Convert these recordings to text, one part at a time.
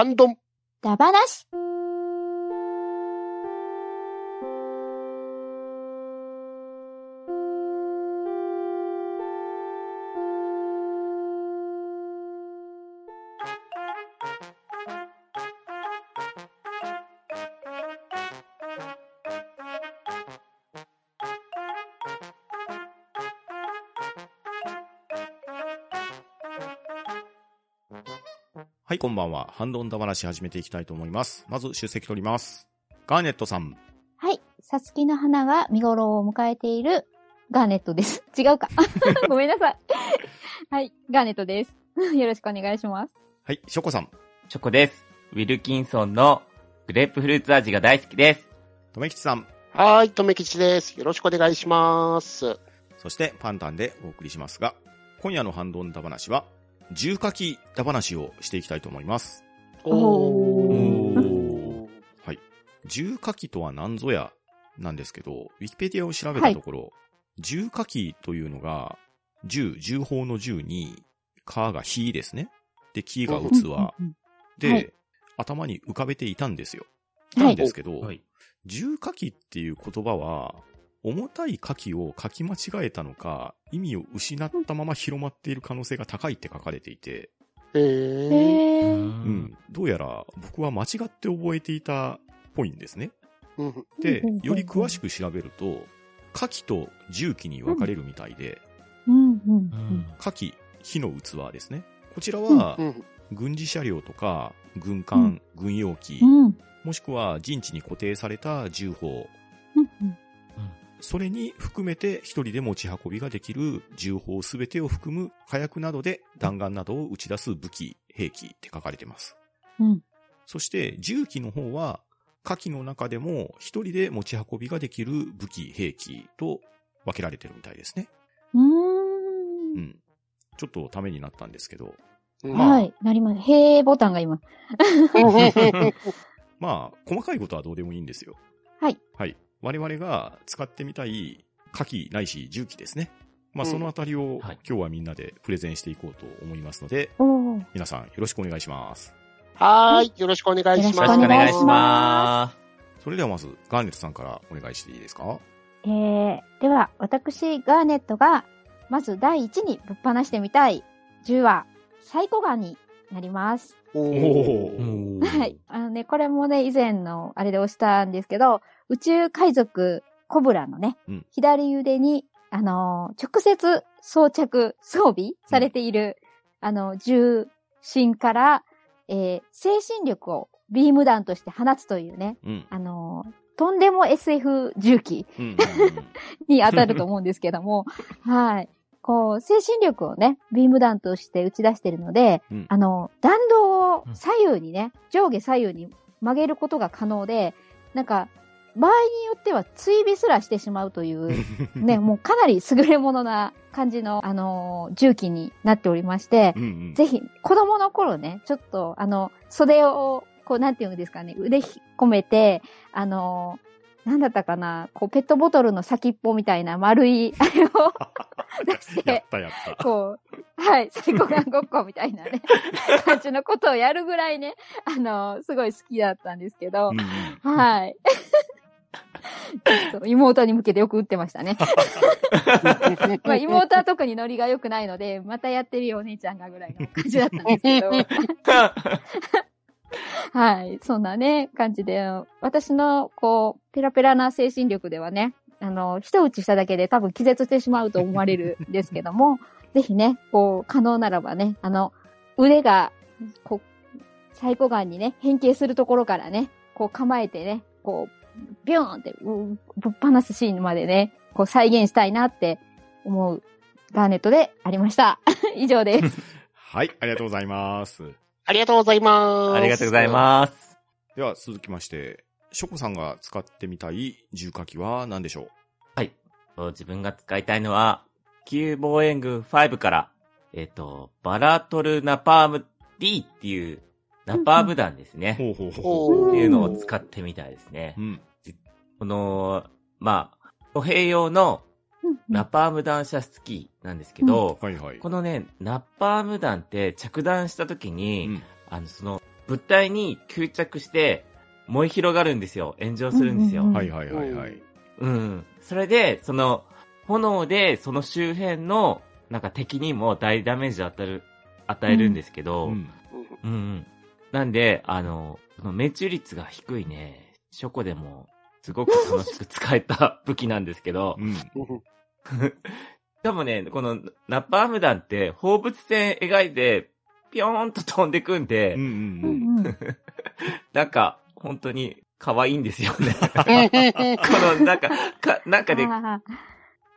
ハンドン。ダバなし。はい、こんばんは。ハンドンダ話始めていきたいと思います。まず出席取ります。ガーネットさん。はい。さつきの花が見頃を迎えているガーネットです。違うか。ごめんなさい。はい。ガーネットです。よろしくお願いします。はい、ショコさん。チョコです。ウィルキンソンのグレープフルーツ味が大好きです。とめきちさん。はーい、とめきちです。よろしくお願いします。そしてパンタンでお送りしますが、今夜のハンドンダ話は、重火器ダ話をしていきたいと思います。おーはい。重火器とは何ぞやなんですけど、ウィキペディアを調べたところ、重火器というのが、銃、銃砲の銃に、カが火ですね。で、木が器。うんで、はい頭に浮かべていたんですよ。はいなんですけど、はい。重火器っていう言葉は、重たい火器を書き間違えたのか、意味を失ったまま広まっている可能性が高いって書かれていて、えへー。ー。うん、どうやら僕は間違って覚えていたっぽいんですね。うんでより詳しく調べると、火器と重機に分かれるみたいで。火器、火の器ですね。こちらはう、ん軍事車両とか、軍艦、軍用機う、ん。もしくは陣地に固定された銃砲、うんそれに含めて一人で持ち運びができる銃砲すべてを含む火薬などで弾丸などを打ち出す武器、兵器って書かれてます。うん。そして銃器の方は火器の中でも一人で持ち運びができる武器、兵器と分けられてるみたいですね。うー。うんん。ちょっとためになったんですけど、うんまあはい。なります。へーボタンが今。まあ、細かいことはどうでもいいんですよ。はい。はい。我々が使ってみたい火器ないし重機ですね。まあ、うんそのあたりをはい今日はみんなでプレゼンしていこうと思いますので。皆さんよろしくお願いします。はーい、よろしくお願いしよよろます。しくお願いしまそれではまず、ガーネットさんからお願いしていいですか？えー、では、私、ガーネットが、まず第一にぶっ放してみたい銃は、サイコガンになります。おおー。はい。あのね、これもね、以前のあれで押したんですけど、宇宙海賊コブラのね、うん左腕に、あのー直接装着、装備されている、あの、重心から、えー精神力をビーム弾として放つというね、うん。あのーとんでも SF 重機うんうんうん。に当たると思うんですけども、はい。こう、精神力をね、ビーム弾として打ち出してるので、うんあの、弾道を左右にね、上下左右に曲げることが可能で、なんか、場合によっては追尾すらしてしまうという、ね、もうかなり優れものな感じの、あのー重機になっておりまして、うんうん。ぜひ、子供の頃ね、ちょっと、あの、袖を、こう、なんていうんですかね、腕引っ込めて、あの、なんだったかな、こう、ペットボトルの先っぽみたいな丸い、あれを 出し、やってたやった。こう、はい、サイコガンごっこみたいなね、感じのことをやるぐらいね、あの、すごい好きだったんですけどうん、うんはい。妹に向けてよく打ってましたね。まあ、妹は特にノリが良くないので、またやってるよお姉ちゃんがぐらいの感じだったんですけど。はい。そんなね、感じで、私の、こう、ペラペラな精神力ではね、あの、一打ちしただけで多分気絶してしまうと思われるんですけども、ぜひね、こう、可能ならばね、あの、腕が、こう、サイコガンにね、変形するところからね、こう構えてね、こう、ビューンって、うぶっ放すシーンまでね、こう再現したいなって思うガーネットでありました。以上です。はい、ありがとうございます。ありがとうございます。ありがとうございます。では続きまして、ショコさんが使ってみたい重火器は何でしょう？はい。自分が使いたいのは、旧防衛軍5から、えっ、と、バラトルナパーム D っていうナパーム弾ですね。ほうほうほうっていうのを使ってみたいですねう。ん。この、まあ、歩兵用のナパーム弾射出機なんですけど、はいはい。このね、ナパーム弾って着弾した時に、うんあの、その、物体に吸着して燃え広がるんですよ。炎上するんですよ。うんうんうんはいはいはいはい。うん。それで、その、炎でその周辺の、なんか敵にも大ダメージを与える、与えるんですけど、うん。うんうん。なんで、あの、その命中率が低いね、ショコでも、すごく楽しく使えた武器なんですけどう、ん。うんしかもね、このナッパーム弾って放物線描いて、ぴょーんと飛んでくんで、うんううんんうん。なんか、本当に可愛いんですよね。この、なんか、か、なんかで、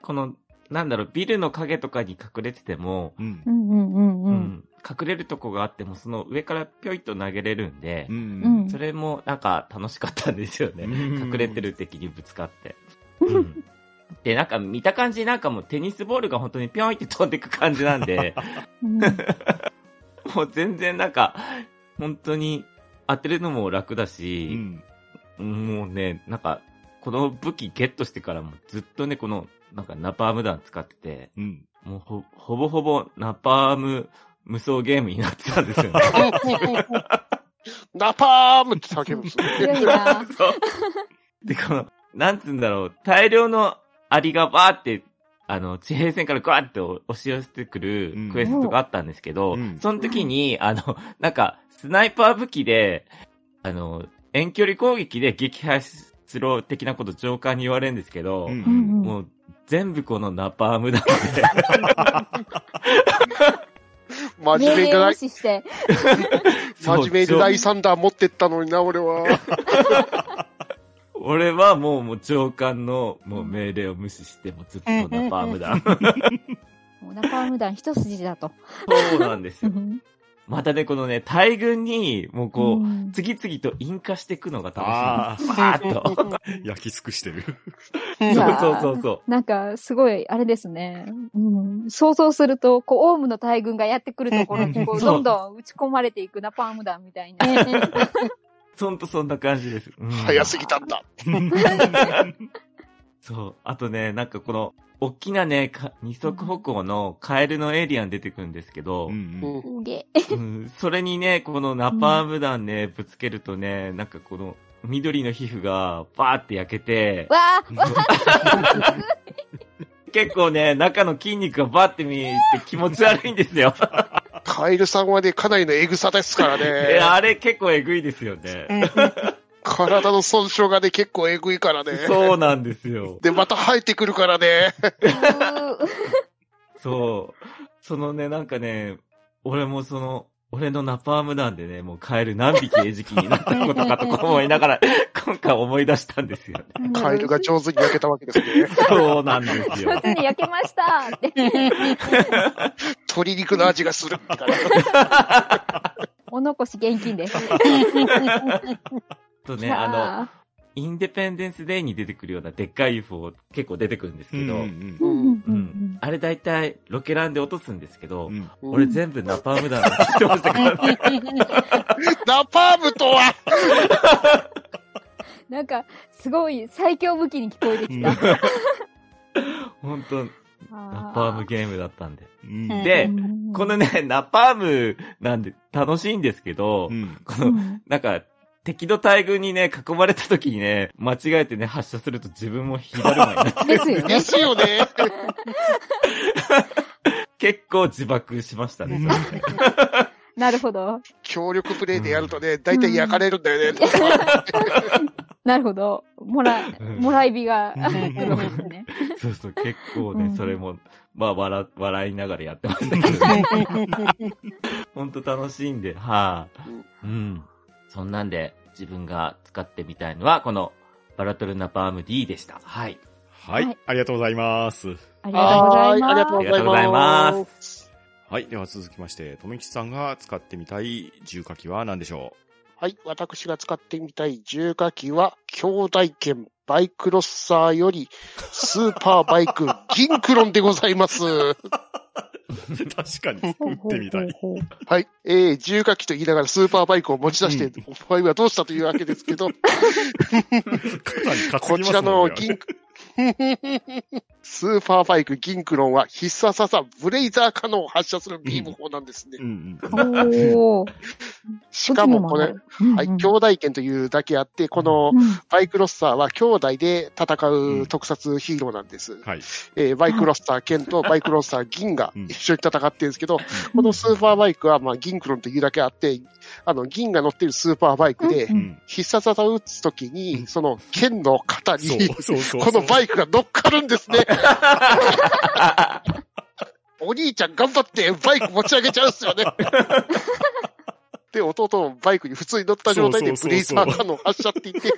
この、なんだろう、ビルの影とかに隠れてても、うんう。んうんうんううん。ん、隠れるとこがあっても、その上からぴょいと投げれるんでう、。うんんそれもなんか楽しかったんですよね。うん隠れてる敵にぶつかって。うんで、なんか見た感じなんかもうテニスボールが本当にぴょんって飛んでく感じなんで、う んもう全然なんか、本当に当てるのも楽だうし、ん。もうね、なんか、この武器ゲットしてからもずっとね、この、なんかナパーム弾使ってて、うん。もうほ、ほぼほぼナパーム無双ゲームになってたんですよね。ナパームって叫ぶんですね。強いな。そう。で、この、なんつうんだろう、大量のアリがバーって、あの、地平線からガーって押し寄せてくるうんクエストがあったんですけど、うんその時に、あの、なんか、スナイパー武器で、あの、遠距離攻撃で撃破しろ的なこと上官に言われるんですけど、うんもう、全部このナパームだで、真面目命令無でない、視して。真面目で第3弾持ってったのにな、俺は。俺はもう、もう上官のもう命令を無視して、もうずっとナパームだ。もうナパーム弾一筋だと。そうなんですよ。またね、このね、大軍に、もうこう、ん次々と引火していくのがあ楽しい。パーッと。焼き尽くしてる。そうそうそうそなんか、すごい、あれですね。うん。想像すると、こう、オウムの大軍がやってくるところに、こう、そうどんどん打ち込まれていくナパーム弾みたいな。う。ほんとそんな感じです。うん早すぎたんだ。そう。あとね、なんかこの、大きなね、か二足歩行のカエルのエイリアン出てくるんですけど、うんううんそれにね、このナパーム弾ね、ぶつけるとね、なんかこの、緑の皮膚がバーって焼けて、わあわあ 結構ね、中の筋肉がバーって見えて気持ち悪いんですよ。カエルさんはね、かなりのエグさですからえね。あれ結構えぐいですよね。体の損傷がね、結構エグいからね。そうなんですよ。で、また生えてくるからね。そう。そのね、なんかね、俺もその、俺のナパーム弾でね、もうカエル何匹餌食になったことかとか思いながら、今回思い出したんですよね。カエルが上手に焼けたわけですね。そうなんですよ上。手に焼けましたって。鶏肉の味がするって感じ。お残し現金です。とね、あの、インデペンデンスデーに出てくるようなでっかい UFO 結構出てくるんですけど、うんううん。んうん。あれ大体ロケランで落とすんですけど、うん。俺全部ナパーム弾ってましたから。ね。ナパームとは？なんか、すごい最強武器に聞こえてきた。本当ナパームゲームだったんで。うん。でうんこのね、ナパームなんで楽しいんですけど、うん。この、うん。なんか、敵の大軍にね、囲まれた時にね、間違えてね、発射すると自分も火だるまになって、ですよね。ですよね。結構自爆しましたね。なるほど。協力プレイでやるとね、大体焼かれるんだよね。なるほど。もら、うんもらい火が。そうそう、結構ね、うんそれも、まあ、笑、笑いながらやってましたけどね。ほんと楽しいんで、はい、うん。そんなんで、自分が使ってみたいのは、この、バラトルナパーム D でした。はい。はいはい、ありがとうございます。ありがとうございはーいありがとうまございありがとうございま。ますはい。では続きまして、とめきちさんが使ってみたい重火器は何でしょはい。私が使ってみたい重火器は、兄弟犬バイクロッサーより、スーパーバイク銀クロンでございます。う確かにす。作ってみたい。はい。えー、重火器と言いながらスーパーバイクを持ち出して、うお前はどうしたというわけですけど、こちら。の銀、スーパーバイクギンクロンは必殺技ブレイザーカノンを発射するビーム砲なんですね。うんうん。しかもこれ、うん、はい、兄弟剣というだけあって、このうんバイクロッサーは兄弟で戦う特撮ヒーローなんです。はい。えーバイクロッサー剣とバイクロッサー銀がうん一緒に戦ってるんですけど、このスーパーバイクは、まあ、銀クロンというだけあって、あの、銀が乗ってるスーパーバイクで。必殺技を打つときに、その剣の肩に、そうそうそう。このバイクが乗っかるんですね。お兄ちゃん頑張ってバイク持ち上げちゃうんですよね。で、弟もバイクに普通に乗った状態でブレイザーカノン発射って言って、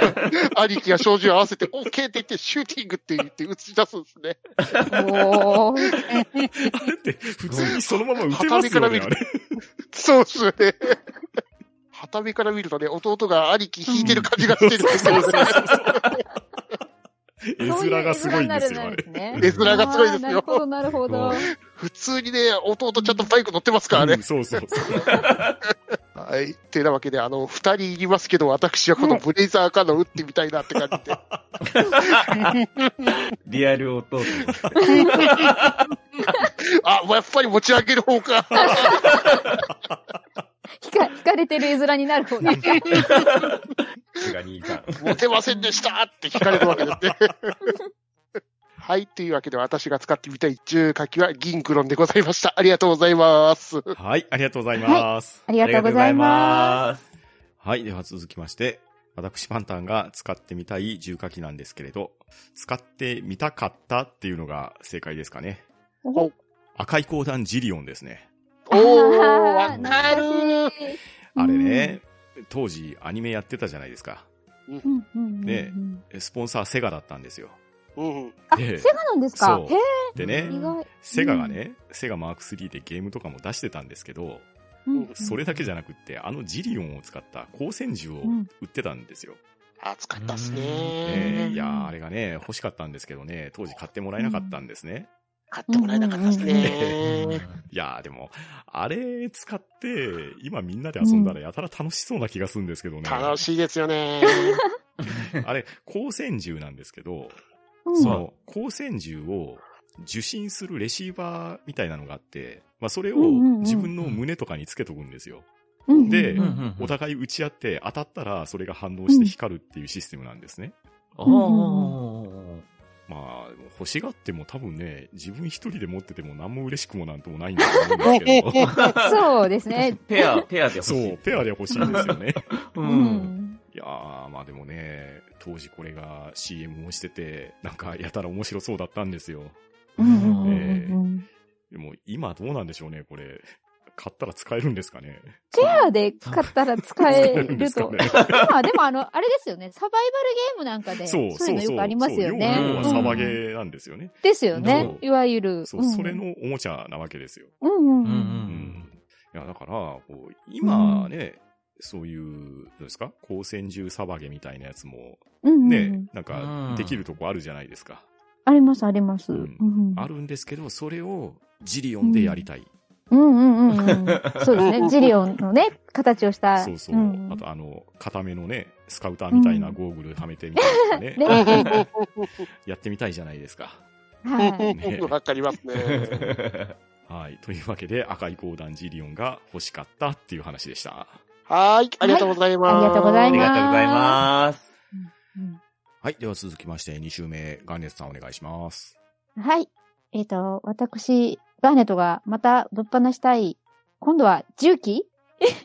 兄貴が照準を合わせて、オッケーって言って、シューティングって言って打ち出すんですね。おー。あれって、普通にそのまま打てますよね。そうですよね。旗目から見るとね、弟が兄貴引いてる感じがしてるんですよね。絵面がすごいんですよ、あれ。ね 絵面がすごいですよなるほど、なるほど。普通にね、弟ちゃんとバイク乗ってますからねうん。そうそうそう。はい。てなわけで、あの、二人いりますけど、私はこのブレイザーカノン打ってみたいなって感じで。リアル弟。あ、やっぱり持ち上げる方か。引か、引かれてる絵面になる方が。さすが兄さん。持てませんでしたって聞かれるわけですね。はい。というわけで、私が使ってみたい重火器は銀クロンでございました。ありがとうございます。はい、ありがとうございます。ありがとうございます。す。はい、では続きまして、私パンタンが使ってみたい重火器なんですけれど、使ってみたかったっていうのが正解ですかね。お赤い光弾ジリオンですね。おー、わかるあれね、当時アニメやってたじゃないですか。うんうんうんねスポンサーセガだったんですよ。うん。あ、でセガなんですか？そうへでね。セガがね、セガマーク3でゲームとかも出してたんですけど、うん、それだけじゃなくって、あのジリオンを使った光線銃をうん売ってたんですよ。暑かったっすえねー。いやーあれがね、欲しかったんですけどね、当時買ってもらえなかったんですね。買ってもらえなかったっすうんね。いやーでも、あれ使って、今みんなで遊んだらやたら楽しそうな気がするんですけどね。楽しいですよね。あれ、光線銃なんですけど、うんその光線銃を受信するレシーバーみたいなのがあって、まあそれを自分の胸とかにつけとくんですよ。うんでお互い打ち合って当たったらそれが反応して光るっていうシステムなんですね。おー。まあ、欲しがっても多分ね、自分一人で持ってても何も嬉しくもなんともないんだと思うんですけど。そうですね。ペア、ペアで欲しい。そう、ペアで欲しいんですよね。う。うんん。いやー、まあでもね、当時これが CM もしてて、なんかやたら面白そうだったんですよ。うんうんうんでも今どうなんでしょうね、これ。買ったら使えるんですかね？ペアで買ったら使えるんでると。すかね。まあでもあの、あれですよね。サバイバルゲームなんかで、そう、そうそうそう。いうのよくありますよね。そう要はサバゲうんーなんですよね。ですよねそ。ういわゆる。そう、それのおもちゃなわけですよ。うんうんうん。うんううんん。いや、だから、こう、今ね、そういう、どうですか？光線銃サバゲみたいなやつも、うんうんね、なんうかん、できるとこあるじゃないですか。あります、あります。ううんんあるんですけど、それをジリオンでやりたい。うんうんうんうん。そうですね。ジリオンのね、形をした。そうそう。んあと、あの、固めのね、スカウターみたいなゴーグルはめてみたいなね、ね。やってみたいじゃないですか。はい。ねわかりますね。はい。というわけで、赤い光弾ジリオンが欲しかったっていう話でした。はーい。ありがとうございます。ありがとうござあいますりがとうございます。うんはい。では続きまして、2週目、ガンネツさんお願いします。はい。えっ、と、私、ガーネットがまたぶっ放したい、今度は重機？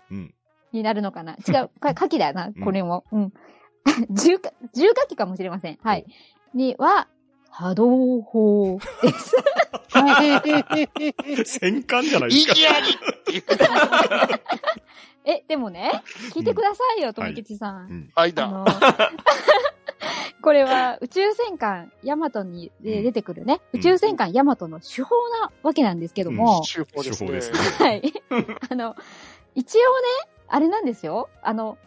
うん。になるのかな？違う、か、火器だなうん、これも。うん。重火、重火器かもしれません。はい。には、波動砲です。戦艦じゃないで意すか。義ありっていう。え、でもね、聞いてくださいよ、とはいもきちさん。はいだ。これは宇宙戦艦ヤマトにで出てくるね、うん宇宙戦艦ヤマトの手法なわけなんですけども、手法ですね。はい。あの、一応ね、あれなんですよ。あの、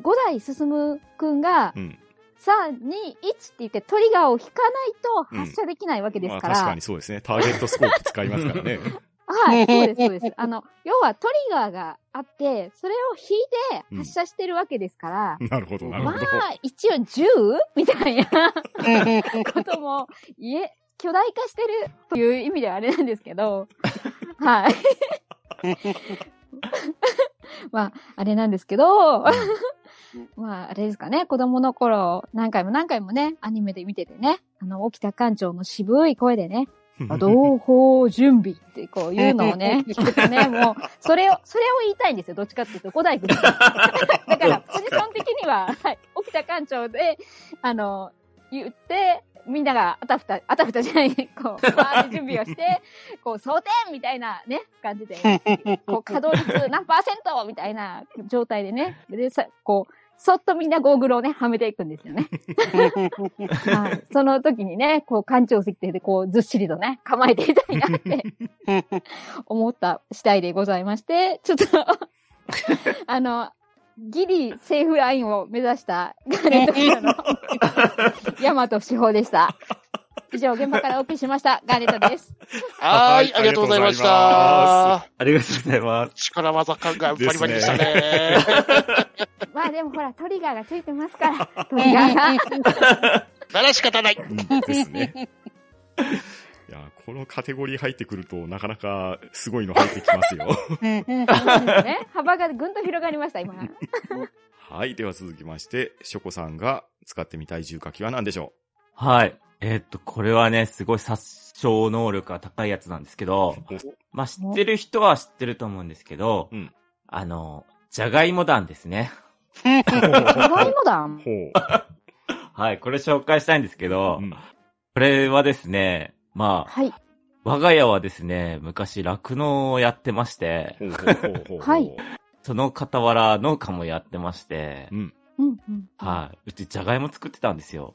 五代進くんがう、ん。3、2、1って言ってトリガーを引かないと発射できないわけですから。まあ確かにそうですね。ターゲットスコープ使いますからね。はい、そうです、そうです。あの、要はトリガーがあって、それを引いて発射してるわけですから、なるほど、なるまほど。あ、一応10みたいな ことも言え、巨大化してるという意味ではあれなんですけど、はい。まあ、あれなんですけど、まあ、あれですかね、子供の頃、何回も何回もね、アニメで見ててね、あの、沖田館長の渋い声でね、同胞準備ってこういうのをね、聞くとね、もう、それを、それを言いたいんですよ。どっちかっていうと、古代君。だから、ポジション的には、はい、沖田館長で、あの、言って、みんながあたふた、あたふたじゃない、こう、バーって準備をして、こう、蒼天みたいなね、感じで、こう、稼働率何パーセントみたいな状態でね、で、さ、こう、そっとみんなゴーグルをね、はめていくんですよね。はい。その時にね、こう、館長席で、こう、ずっしりとね、構えていたいなって思った次第でございまして、ちょっと、あの、ギリセーフラインを目指したガーネットのヤマト志保でした。以上、現場からお送りしました。ガーネットです。はーい、ありがとうございました。ありがとうございます。力技感がバリバリでしたね。まあでもほら、トリガーがついてますから、トリガーが。なら仕方ない。うんですね。いや、このカテゴリー入ってくると、なかなかすごいの入ってきますよ。ね、幅がぐんと広がりました、今。はい。では続きまして、ショコさんが使ってみたい重火器は何でしょはい。えーっと、これはね、すごい殺傷能力が高いやつなんですけど、うまあ、知ってる人は知ってると思うんですけど、うんあの、じゃがいも弾ですね。じゃがいも弾ほう。はい、これ紹介したいんですけど、うんこれはですね、まあ、はい。我が家はですね、昔酪農をやってまして。はい。その傍ら農家もやってまして、うん。はい、うちじゃがいも作ってたんですよ。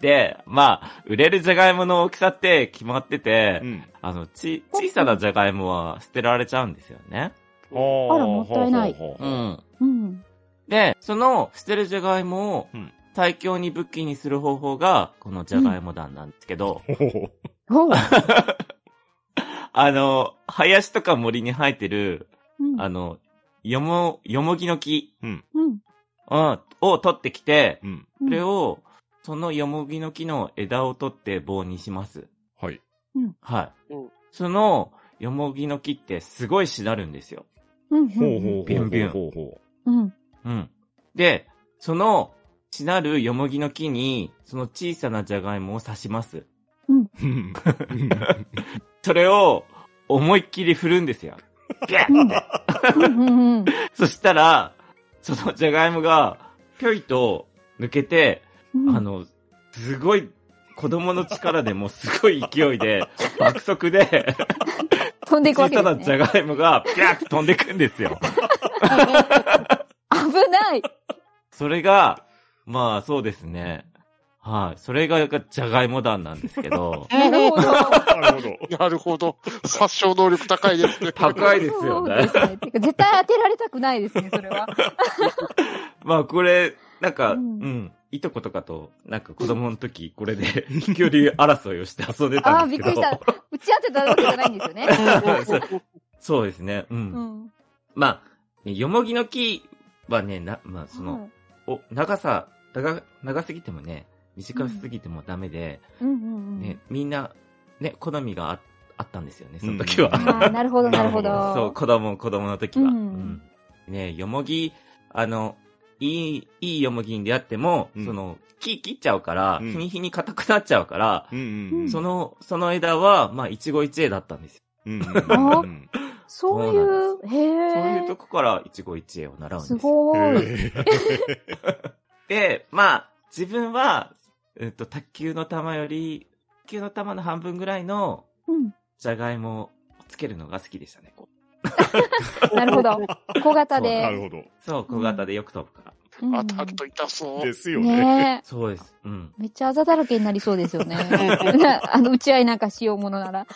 で、まあ、売れるじゃがいもの大きさって決まってて、うん。あの、ち、小さなじゃがいもは捨てられちゃうんですよね。ああらもったいないほうんうん。で、その捨てるじゃがいもをうん最強に武器にする方法が、このじゃがいも弾なんですけど、ほうほう ほう。あの、林とか森に生えてる、うんあの、よも、よもぎの木、うん。うん、を取ってきて、うん。それを、そのよもぎの木の枝を取って棒にします。はい。はい。うんその、よもぎの木ってすごいしなるんですよ。うん。ほうほうほう。ビュンビュンほうほうん。うん。で、その、しなるよもぎの木に、その小さなじゃがいもを刺します。う。う んそれを、思いっきり振るんですよ。ビャッて。うん。うん。そしたら、そのじゃがいもが、ぴょいと抜けて、うん。あの、すごい、子供の力でもうすごい勢いで、爆速で、飛んでいくわ小さけですね。なじゃがいもが、ピャーって飛んでくんですよ。危ない。それが、まあそうですね。はい。それがじゃがいも弾なんですけど、なるほど。なるほど。なるほど。殺傷能力高いですね。高いですよねね。絶対当てられたくないですね、それは。まあこれ、なんか、ううんん、いとことかと、なんか子供の時、これで、飛 距離争いをして遊んでああ、たんですけど。びっくりした。打ち合ってたわけじゃないんですよね。そうですね。うん。うん。まあ、よもぎの木はね、な、まあその、はいお、長さ、長、長すぎてもね、短すぎてもダメで、うん。ね、みんな、ね、好みがああったんですよね、その時は。うんああ、なるほど、なるほど。そう、子供、子供の時は。うんうんね、よもぎ、あの、いい、いいよもぎに出会っても、うんその、木切っちゃうから、うん日に日に硬くなっちゃうから、うんうんうん。その、その枝は、まあ、一期一会だったんですよ。うんうんあうんそういう、へえ。そういうとこから一期一会を習うんですすよ。ごい。で、まあ、自分は、えっと、卓球の玉より、卓球の玉の半分ぐらいの、うん。じゃがいもをつけるのが好きでしたね。こ なるほど。小型なるで。ほど。うそう、小型でよく飛ぶから。うん当たると痛そう。ですよね。ねえ。そうです。うん。めっちゃあざだらけになりそうですよね。あの、打ち合いなんかしようものなら。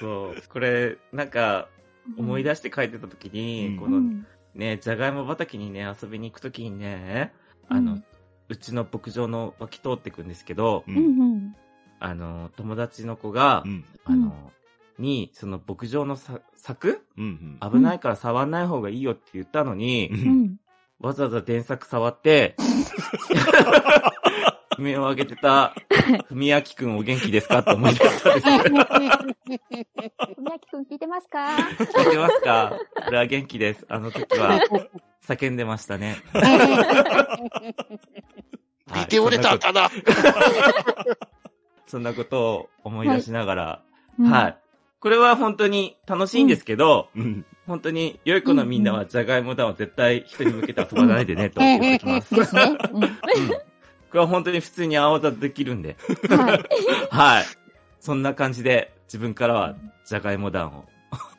そう。これ、なんか、思い出して書いてた時に、うんこのうん。ね、じゃがいも畑にね、遊びに行く時にね、あの、ううんちの牧場の脇通ってくんですけど、ううんうん。あの、友達の子が、うんあの、に、その牧場のさ柵？うん危ないから触んない方がいいよって言ったのに、ううんん。わざわざ電柵触って、悲鳴を上げてた、ふみやきくんお元気ですか？って思い出したです。聞宮城くん聞いてますか？いてますか？俺は元気です。あの時は、叫んでましたね。ビデオレターかな。そんなことを思い出しながら、うんはい。これは本当に楽しいんですけど、うん。本当に良い子のみんなはじゃがいも団は絶対人に向けて遊ばないでね、と言っておきます。ですね。うんうん。これは本当に普通に青ざできるんで。はい。はい。そんな感じで自分からはじゃがいも団を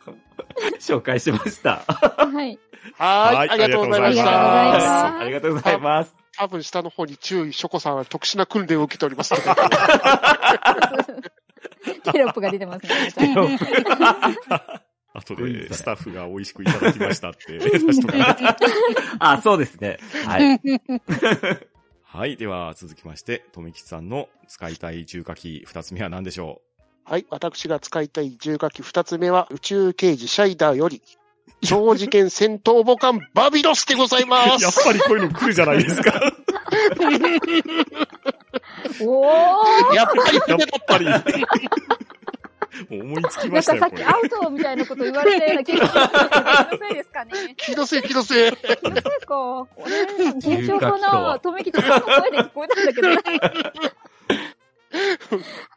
紹介しました。はい。ははいい。ありがとうございましありがとうございますた。ありがとうございます。多分下の方に注意、ショコさんは特殊な訓練を受けておりますので。テロップが出てますね。後ごめんなさいでスタッフが美味しくいただきましたって 出しとかあ、そうですね。はい。はい。では続きまして、とめきちさんの使いたい重火器二つ目は何でしょはい。私が使いたい重火器二つ目は、宇宙刑事シャイダーより、超次元戦闘母艦バビロスでございまうやっす。ぱりこういうの来るじゃないですか。おーやっぱりやっ。ぱり。もう思いつきなんかましたよ、これ。さっきアウトみたいなこと言われたような気がするんですけど、気のせいですかね。気のせい、気のせい。気のせいか。俺、現象か重火器とめきちさんの声で聞こえたんだけどな。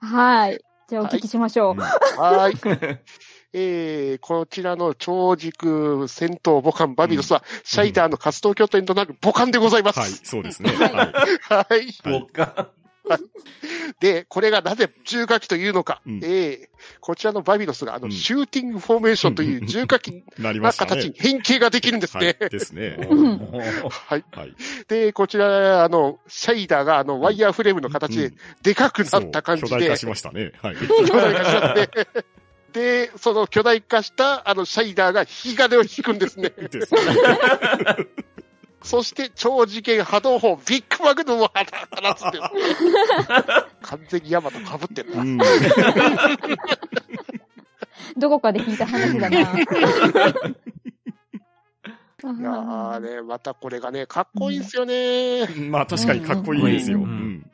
はい。じゃあお聞きしましょう。はい。えー、こちらの超軸戦闘母艦バビロスは、シャイダーの活動拠点となる母艦でございます。はい、そうですね。はいははい。で、これがなぜ重火器というのか。うんえー、こちらのバビロスが、あの、うんシューティングフォーメーションという重火器 い。な形に。変形ができるんですはいね。。ですね。う んはい。はい。で、こちら、あの、シャイダーが、あの、ワイヤーフレームの形でうん、でかくなった感じでそう巨大化、しましたね。はい。巨大化しで、その巨大化した、あの、シャイダーが引き金を引くんですね。ですね。そして、超次元波動砲、ビッグマグヌムを放つんです。完全にヤマト被ってるな。うん。どこかで聞いた話だな。いやーね、またこれがね、かっこいいんですよね。まあ確かにかっこいいですよ。ううんん。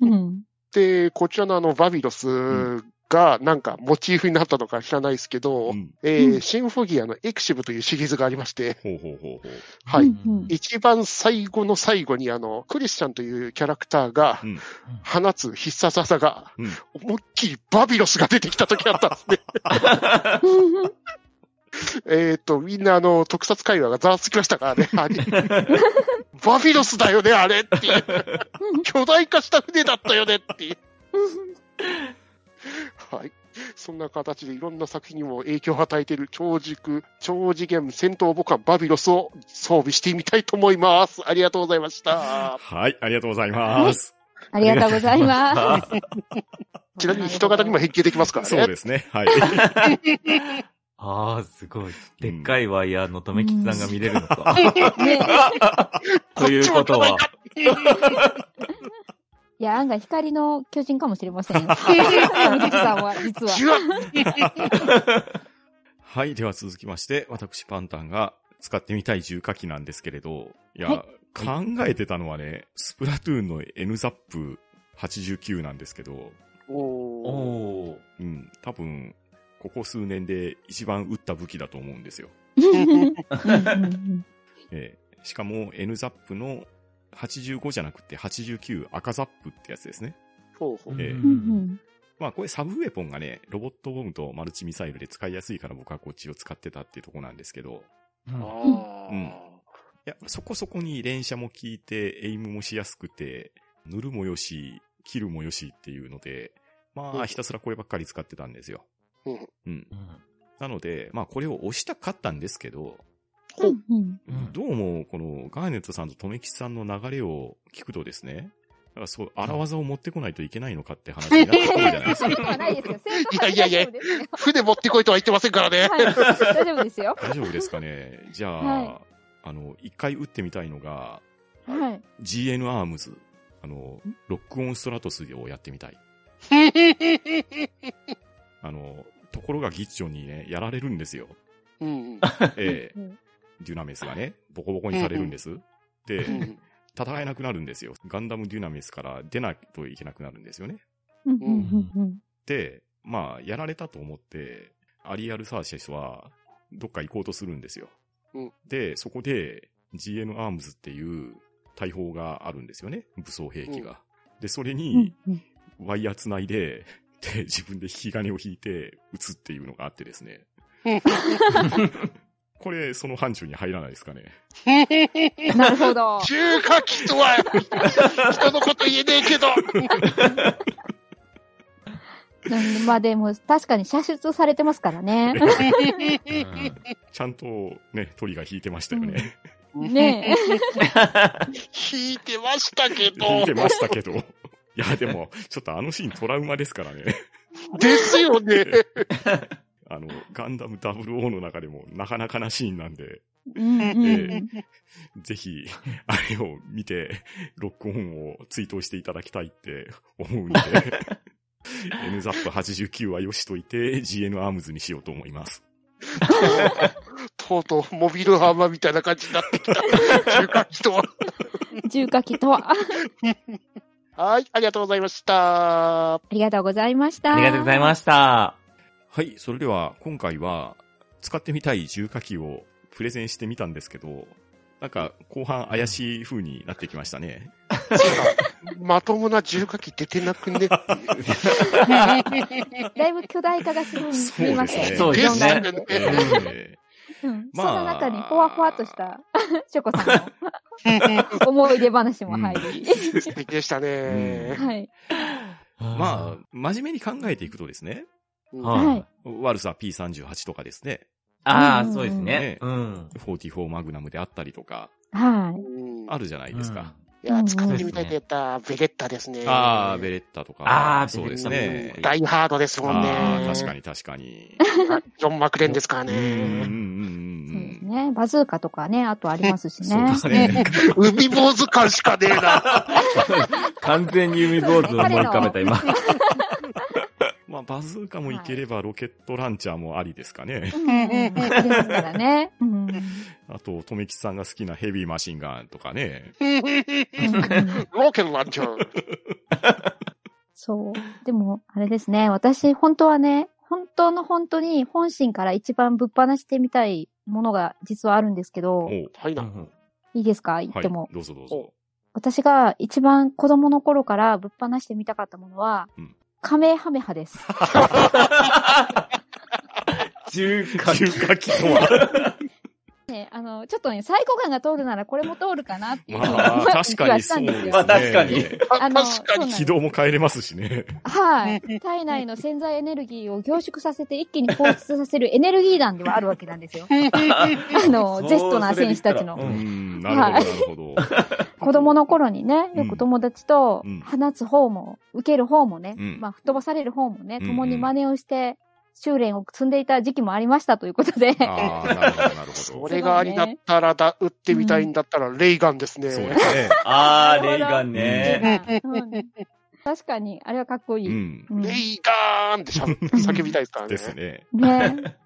うん。で、こちらのあの、バビロスが、なんか、モチーフになったのか知らないですけど、うんえーうんシンフォギアのエクシブというシリーズがありまして。はい。うん一番最後の最後にあの、クリスチャンというキャラクターがうん放つ必殺技が、うん思いっきりバビロスが出てきた時あったんですね。えっと、みんなあの、特撮会話がざわつきましたからね。あれバビロスだよね、あれっていう。巨大化した船だったよねっていう。はい。そんな形でいろんな作品にも影響を与えている超軸、超次元戦闘母艦バビロスを装備してみたいと思います。ありがとうございました。はい、ありがとうございます。ありがとうございます。ちなみに人型にも変形できますからね。そうですね。はい。ああ、すごい。でっかいワイヤーのとめきちさんが見れるのか。ねということは、いや、案外光の巨人かもしれませんよ。は、実は。はい、では続きまして、私パンタンが使ってみたい重火器なんですけれど、いや、は考えてたのはね、スプラトゥーンの N ザップ89なんですけど、おーおー。うん、多分、ここ数年で一番撃った武器だと思うんですよ。えーしかも N ザップの85じゃなくて89赤ザップってやつですね。ほうほう。ええ。うんうんまあこれサブウェポンがね、ロボットボムとマルチミサイルで使いやすいから僕はこっちを使ってたっていうとこなんですけど、あー。うん。いや、そこそこに連射も効いて、エイムもしやすくて、塗るもよし、切るもよしっていうので、まうん。あひたすらこればっかり使ってたんですよ。うんうん。うん。なので、まあこれを押したかったんですけど、ほううんうんどうもこのガーネットさんと留吉さんの流れを聞くとですね、だからそう、荒技を持ってこないといけないのかって話になってくるじゃないですか。いやいやいや船持ってこいとは言ってませんからね。はい、大丈夫ですよ。大丈夫ですかねじゃあ、はあの、一回打ってみたいのが、はい。GN アームズ、あの、ロックオンストラトスをやってみたい。あの、ところがギッチョンにね、やられるんですよ。うんええうんデュナメスがね、ボコボコにされるんです。で、うん戦えなくなるんですよ。ガンダムデュナミスから出ないといけなくなるんですよね。で、まあ、やられたと思って、アリアル・サーシェスは、どっか行こうとするんですよ。うんで、そこで、GN アームズっていう大砲があるんですよね。武装兵器が。で、それうんに、うんワイヤー繋いで、で、自分で引き金を引いて撃つっていうのがあってですね。これ、その範疇に入らないですかね。なるほど。中華機とは、人のこと言えねえけど。うんまあでも、確かに射出されてますからね。ちゃんとね、鳥が引いてましたよね。ね引いてましたけど。引いてましたけど。いや、でも、ちょっとあのシーントラウマですからね。ですよね。あの、ガンダム00の中でもなかなかなシーンなんで、ぜひ、あれを見て、ロックオンを追悼していただきたいって思うんで、NZAP89 はよしといて、GN アームズにしようと思います。とうとう、モビルハーマーみたいな感じになってきた。中華機とは。重火器とは。はい、ありがとうございました。ありがとうございました。ありがとうございました。はい、それでは今回は使ってみたい重火器をプレゼンしてみたんですけど、なんか後半怪しい風になってきましたね。まともな重火器出てなくね？だいぶ巨大化がするそう見ましたよ。そうですねその中に、ほわほわっとした、チョコさんの 思い出話も入り。素敵でしたね。はい。まあ、真面目に考えていくとですね、うんはいはい。悪さ P38 とかですね、ああ、うんそうですねね。うん。44マグナムであったりとか、はい。うんあるじゃないですか。いや、使ってみたいと言ったベレッタですね。ああ、ベレッタとか。あーそうですうねん。ダイハードですもんね。ああ、確かに確かに。ジョン・マクレンですからうんうんうんうですうん。ね。バズーカとかね、あとありますしそうねで。すね。海坊主感しかねえな。完全に海坊主を思い浮かべた、今。まあ、バズーカもいければロケットランチャーもありですかね。うんうんうんありますからね。うんあと、とめきさんが好きなヘビーマシンガンとかね。ロケットランチャー。そう。でも、あれですね。私、本当はね、本当の本当に本心から一番ぶっ放してみたいものが実はあるんですけど、はいな。いいですか？言っはい。ても。どうぞどうぞ。私が一番子供の頃からぶっ放してみたかったものは、うんカメハメハです。中華器とは。ね、あの、ちょっとね、サイコ感が通るならこれも通るかなっていうふうにまあ、確かにそうですね。気はしたんですよまあ確かにあの、確かに 軌道も変えれますしね。はい。体内の潜在エネルギーを凝縮させて一気に放出させるエネルギー弾ではあるわけなんですよ。あの、ゼストな選手たちのう。うんん、なるほど、なるほど。子供の頃にね、よく友達とうん放つ方も、受ける方もね、うんまあ、吹っ飛ばされる方もね、うん共に真似をして、修練を積んでいた時期もありましたということで。ああ、なるほど、なるほそど。れがありだったらだ、撃ってみたいんだったら、レイガンですね。そうですね。あー、レイガンね。うん確かに、あれはかっこいい。レイガーンって叫びたいですからね。ですね。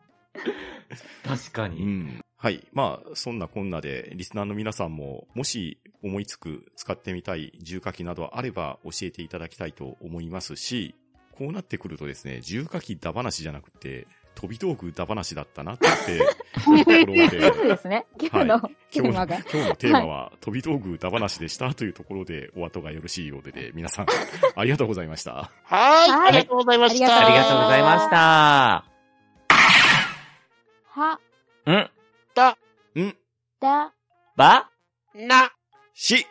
確かに。ん。はい。まあ、そんなこんなで、リスナーの皆さんも、もし思いつく使ってみたい重火器などあれば教えていただきたいと思いますし、こうなってくるとですね、重火器だ話じゃなくて、飛び道具だ話だったなって、いうところで、そうですね。今日のテーマが。今日のテーマは、飛び道具だ話でしたというところでお後がよろしいようでで、皆さん、ありがとうございました。ははいい。ありがとうございました。あありがとうございました。は、んた、ん、だ、ばな、し、